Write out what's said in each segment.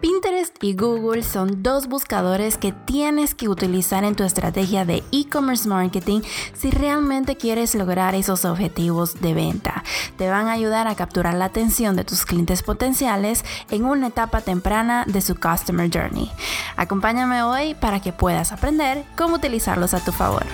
Pinterest y Google son dos buscadores que tienes que utilizar en tu estrategia de e-commerce marketing si realmente quieres lograr esos objetivos de venta. Te van a ayudar a capturar la atención de tus clientes potenciales en una etapa temprana de su Customer Journey. Acompáñame hoy para que puedas aprender cómo utilizarlos a tu favor.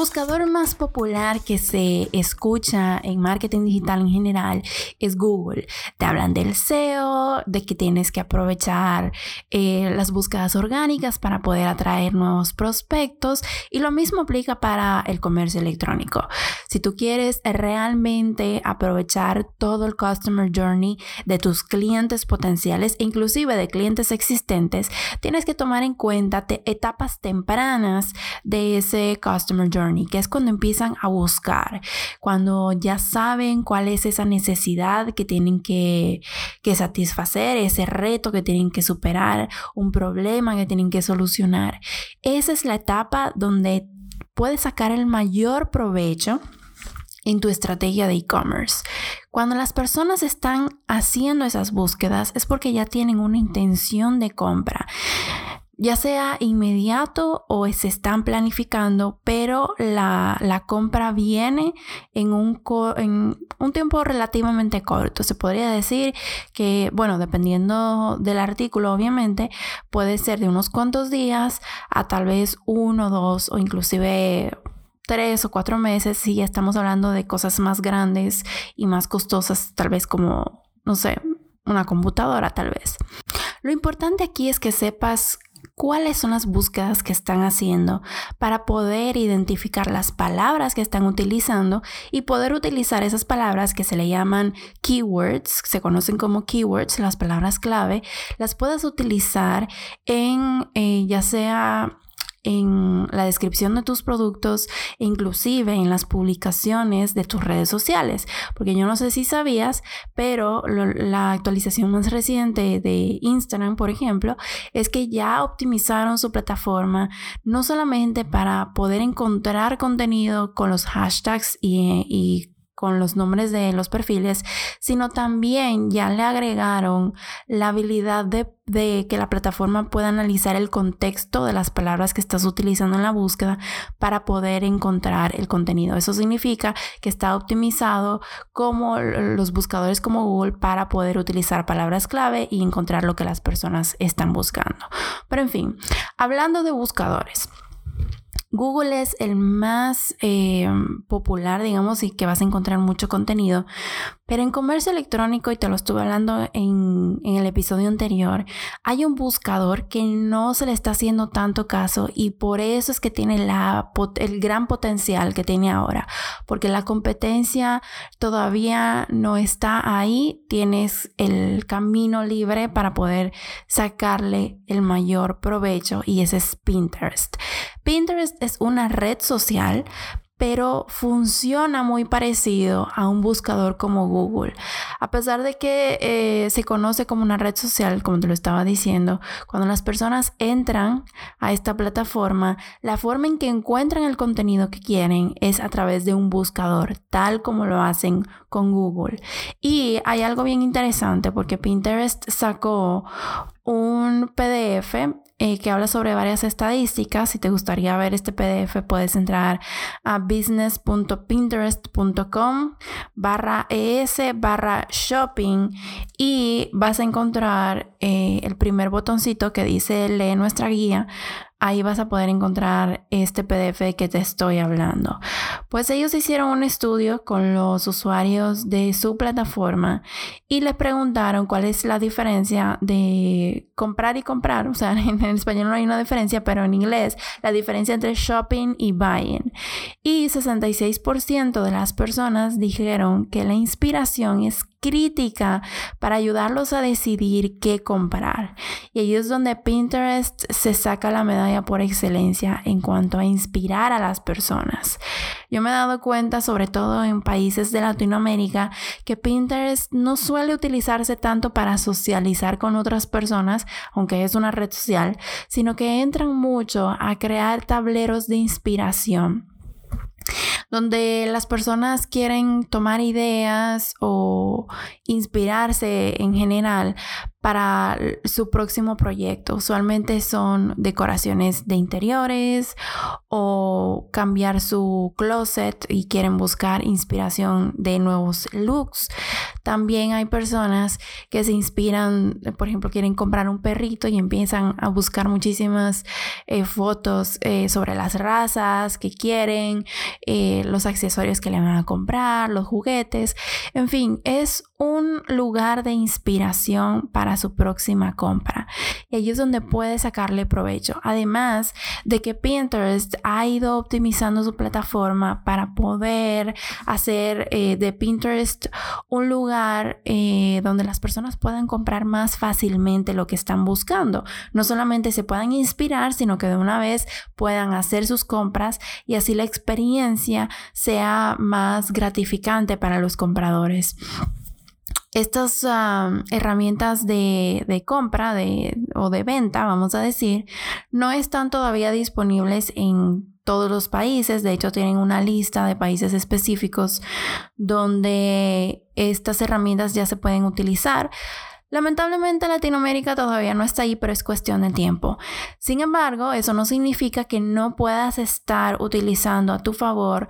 Buscador más popular que se escucha en marketing digital en general es Google. Te hablan del SEO, de que tienes que aprovechar eh, las búsquedas orgánicas para poder atraer nuevos prospectos y lo mismo aplica para el comercio electrónico. Si tú quieres realmente aprovechar todo el customer journey de tus clientes potenciales, inclusive de clientes existentes, tienes que tomar en cuenta etapas tempranas de ese customer journey, que es cuando empiezan a buscar, cuando ya saben cuál es esa necesidad que tienen que, que satisfacer, ese reto que tienen que superar, un problema que tienen que solucionar. Esa es la etapa donde puedes sacar el mayor provecho en tu estrategia de e-commerce. Cuando las personas están haciendo esas búsquedas es porque ya tienen una intención de compra ya sea inmediato o se están planificando, pero la, compra viene en un, en un tiempo relativamente corto. Se podría decir que, bueno, dependiendo del artículo, obviamente, puede ser de unos cuantos días a tal vez uno, dos o inclusive tres o cuatro meses si ya estamos hablando de cosas más grandes y más costosas, tal vez como, no sé, una computadora tal vez. Lo importante aquí es que sepas cuáles son las búsquedas que están haciendo para poder identificar las palabras que están utilizando y poder utilizar esas palabras que se le llaman keywords, se conocen como keywords, las palabras clave, las puedas utilizar en eh, ya sea en la descripción de tus productos e inclusive en las publicaciones de tus redes sociales. Porque yo no sé si sabías, pero la actualización más reciente de Instagram, por ejemplo, es que ya optimizaron su plataforma no solamente para poder encontrar contenido con los hashtags y, y con los nombres de los perfiles, sino también ya le agregaron la habilidad de, que la plataforma pueda analizar el contexto de las palabras que estás utilizando en la búsqueda para poder encontrar el contenido. Eso significa que está optimizado como los buscadores como Google para poder utilizar palabras clave y encontrar lo que las personas están buscando. Pero en fin, hablando de buscadores. Google es el más eh, popular, digamos, y que vas a encontrar mucho contenido, pero en comercio electrónico, y te lo estuve hablando en, el episodio anterior, hay un buscador que no se le está haciendo tanto caso y por eso es que tiene el gran potencial que tiene ahora, porque la competencia todavía no está ahí, tienes el camino libre para poder sacarle el mayor provecho y ese es Pinterest. Pinterest es una red social pero funciona muy parecido a un buscador como Google. A pesar de que eh, se conoce como una red social, como te lo estaba diciendo, cuando las personas entran a esta plataforma, la forma en que encuentran el contenido que quieren es a través de un buscador, tal como lo hacen con Google. Y hay algo bien interesante porque Pinterest sacó un PDF eh, que habla sobre varias estadísticas. Si te gustaría ver este PDF, puedes entrar a business.pinterest.com barra es barra shopping y vas a encontrar eh, el primer botoncito que dice lee nuestra guía ahí vas a poder encontrar este PDF que te estoy hablando. Pues ellos hicieron un estudio con los usuarios de su plataforma y les preguntaron cuál es la diferencia de comprar y comprar. O sea, en, español no hay una diferencia, pero en inglés la diferencia entre shopping y buying. Y 66% de las personas dijeron que la inspiración es crítica para ayudarlos a decidir qué comprar. Y ahí es donde Pinterest se saca la medalla por excelencia en cuanto a inspirar a las personas. Yo me he dado cuenta, sobre todo en países de Latinoamérica, que Pinterest no suele utilizarse tanto para socializar con otras personas, aunque es una red social, sino que entran mucho a crear tableros de inspiración donde las personas quieren tomar ideas o inspirarse en general para su próximo proyecto. Usualmente son decoraciones de interiores o cambiar su closet y quieren buscar inspiración de nuevos looks. También hay personas que se inspiran, por ejemplo, quieren comprar un perrito y empiezan a buscar muchísimas eh, fotos eh, sobre las razas que quieren, eh, los accesorios que le van a comprar, los juguetes. En fin, es un lugar de inspiración para su próxima compra. Y ahí es donde puede sacarle provecho. Además de que Pinterest ha ido optimizando su plataforma para poder hacer eh, de Pinterest un lugar eh, donde las personas puedan comprar más fácilmente lo que están buscando. No solamente se puedan inspirar, sino que de una vez puedan hacer sus compras y así la experiencia sea más gratificante para los compradores estas herramientas de, compra o de venta, vamos a decir, no están todavía disponibles en todos los países. De hecho, tienen una lista de países específicos donde estas herramientas ya se pueden utilizar. Lamentablemente Latinoamérica todavía no está ahí, pero es cuestión de tiempo. Sin embargo, eso no significa que no puedas estar utilizando a tu favor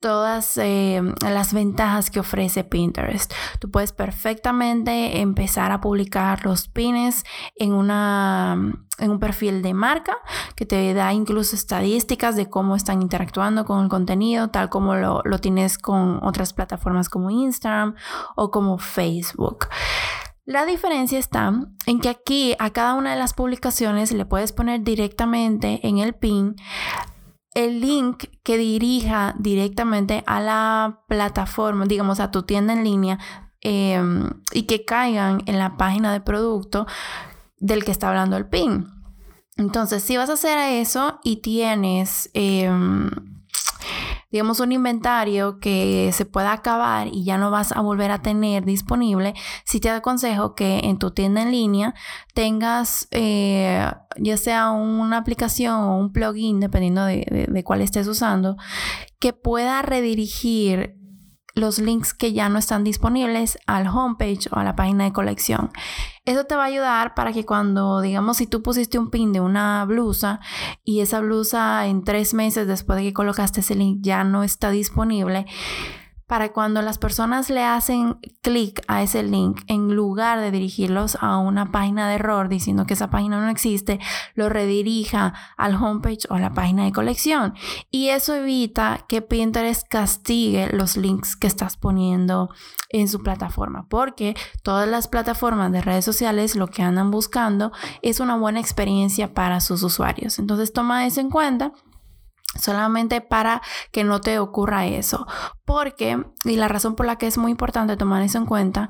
todas eh, las ventajas que ofrece Pinterest. Tú puedes perfectamente empezar a publicar los pines en, una, en un perfil de marca que te da incluso estadísticas de cómo están interactuando con el contenido, tal como lo, lo tienes con otras plataformas como Instagram o como Facebook. La diferencia está en que aquí a cada una de las publicaciones le puedes poner directamente en el pin el link que dirija directamente a la plataforma, digamos a tu tienda en línea em, y que caigan en la página de producto del que está hablando el PIN. Entonces, si vas a hacer eso y tienes em, digamos, un inventario que se pueda acabar y ya no vas a volver a tener disponible, sí te aconsejo que en tu tienda en línea tengas eh, ya sea una aplicación o un plugin, dependiendo de cuál estés usando, que pueda redirigir los links que ya no están disponibles al homepage o a la página de colección. Eso te va a ayudar para que cuando, digamos, si tú pusiste un pin de una blusa y esa blusa en tres meses después de que colocaste ese link ya no está disponible, para cuando las personas le hacen clic a ese link, en lugar de dirigirlos a una página de error diciendo que esa página no existe, lo redirija al homepage o a la página de colección. Y eso evita que Pinterest castigue los links que estás poniendo en su plataforma, porque todas las plataformas de redes sociales lo que andan buscando es una buena experiencia para sus usuarios. Entonces toma eso en cuenta solamente para que no te ocurra eso. Porque, y la razón por la que es muy importante tomar eso en cuenta,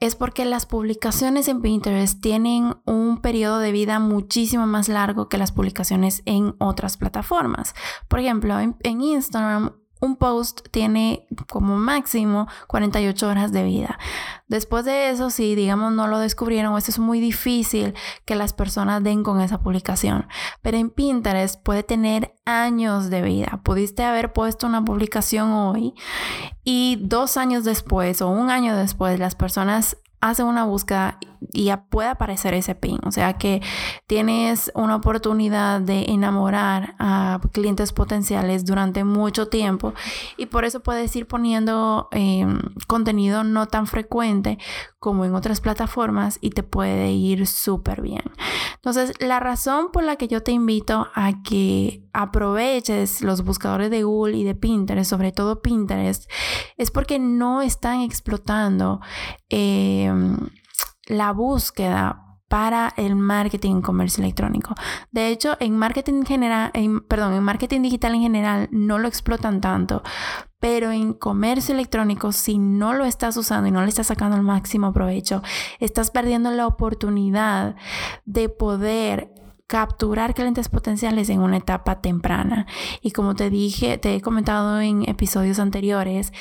es porque las publicaciones en Pinterest tienen un periodo de vida muchísimo más largo que las publicaciones en otras plataformas. Por ejemplo, en, en Instagram un post tiene como máximo 48 horas de vida. Después de eso, si digamos no lo descubrieron, esto es muy difícil que las personas den con esa publicación. Pero en Pinterest puede tener años de vida. Pudiste haber puesto una publicación hoy y dos años después o un año después las personas hacen una búsqueda y ya puede aparecer ese pin. O sea que tienes una oportunidad de enamorar a clientes potenciales durante mucho tiempo y por eso puedes ir poniendo em, contenido no tan frecuente como en otras plataformas y te puede ir súper bien. Entonces, la razón por la que yo te invito a que aproveches los buscadores de Google y de Pinterest, sobre todo Pinterest, es porque no están explotando. Em, la búsqueda para el marketing en comercio electrónico. De hecho, en marketing general, perdón, en marketing digital en general no lo explotan tanto, pero en comercio electrónico si no lo estás usando y no le estás sacando el máximo provecho, estás perdiendo la oportunidad de poder capturar clientes potenciales en una etapa temprana. Y como te dije, te he comentado en episodios anteriores,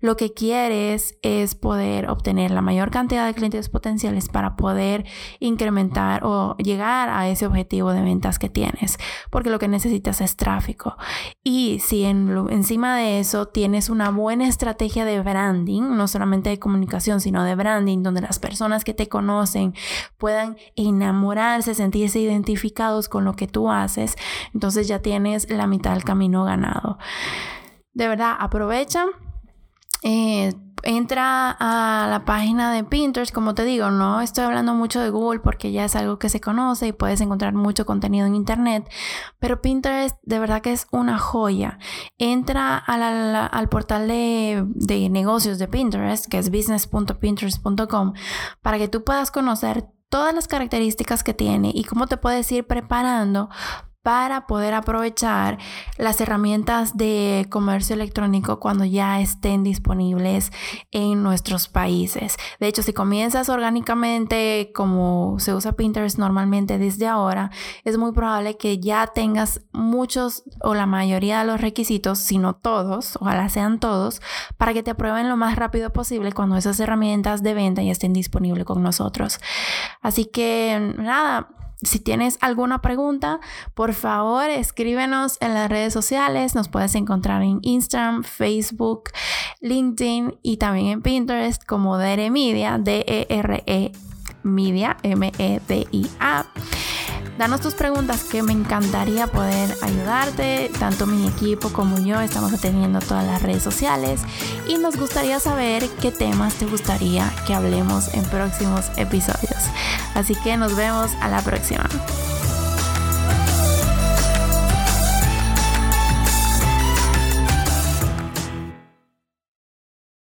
lo que quieres es poder obtener la mayor cantidad de clientes potenciales para poder incrementar o llegar a ese objetivo de ventas que tienes, porque lo que necesitas es tráfico. Y si encima de eso tienes una buena estrategia de branding, no solamente de comunicación, sino de branding, donde las personas que te conocen puedan enamorarse, sentirse identificadas, con lo que tú haces, entonces ya tienes la mitad del camino ganado. De verdad, aprovecha. Eh, entra a la página de Pinterest, como te digo, no estoy hablando mucho de Google porque ya es algo que se conoce y puedes encontrar mucho contenido en Internet, pero Pinterest de verdad que es una joya. Entra al portal de, de negocios de Pinterest, que es business.pinterest.com, para que tú puedas conocer todas las características que tiene y cómo te puedes ir preparando para poder aprovechar las herramientas de comercio electrónico cuando ya estén disponibles en nuestros países. De hecho, si comienzas orgánicamente como se usa Pinterest normalmente desde ahora, es muy probable que ya tengas muchos o la mayoría de los requisitos, si no todos, ojalá sean todos, para que te aprueben lo más rápido posible cuando esas herramientas de venta ya estén disponibles con nosotros. Así que nada, si tienes alguna pregunta, por favor escríbenos en las redes sociales. Nos puedes encontrar en Instagram, Facebook, LinkedIn y también en Pinterest como DRE Media, D-E-R-E Media, M-E-D-I-A. Danos tus preguntas que me encantaría poder ayudarte. Tanto mi equipo como yo estamos atendiendo todas las redes sociales y nos gustaría saber qué temas te gustaría que hablemos en próximos episodios. Así que nos vemos a la próxima.